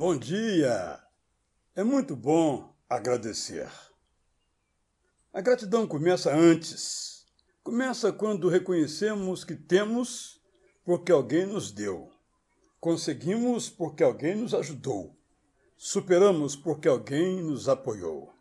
Bom dia! É muito bom agradecer. A gratidão começa antes. Começa quando reconhecemos que temos porque alguém nos deu. Conseguimos porque alguém nos ajudou. Superamos porque alguém nos apoiou.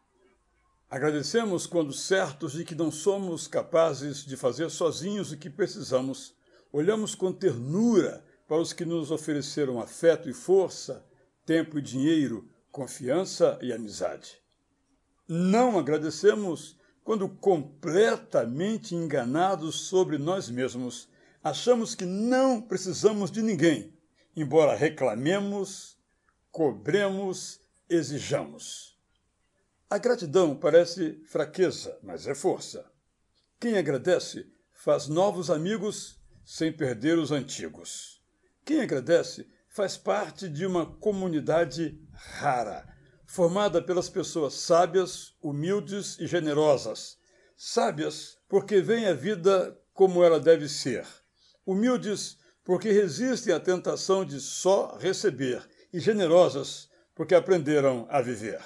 Agradecemos quando certos de que não somos capazes de fazer sozinhos o que precisamos, olhamos com ternura para os que nos ofereceram afeto e força, tempo e dinheiro, confiança e amizade. Não agradecemos quando, completamente enganados sobre nós mesmos, achamos que não precisamos de ninguém, embora reclamemos, cobremos, exijamos. A gratidão parece fraqueza, mas é força. Quem agradece faz novos amigos sem perder os antigos. Quem agradece faz parte de uma comunidade rara, formada pelas pessoas sábias, humildes e generosas. Sábias porque veem a vida como ela deve ser. Humildes porque resistem à tentação de só receber. E generosas porque aprenderam a viver.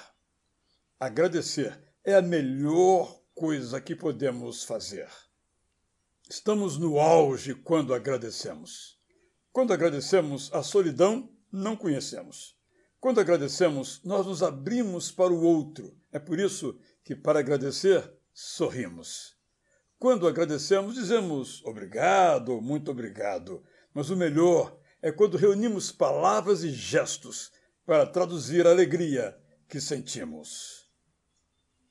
Agradecer é a melhor coisa que podemos fazer. Estamos no auge quando agradecemos. Quando agradecemos, a solidão não conhecemos. Quando agradecemos, nós nos abrimos para o outro. É por isso que, para agradecer, sorrimos. Quando agradecemos, dizemos obrigado, muito obrigado. Mas o melhor é quando reunimos palavras e gestos para traduzir a alegria que sentimos.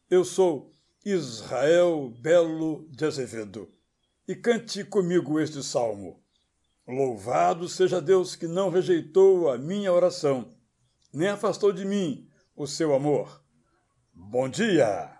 Eu sou Israel Belo de Azevedo e cante comigo este salmo. Louvado seja Deus que não rejeitou a minha oração, nem afastou de mim o seu amor. Bom dia!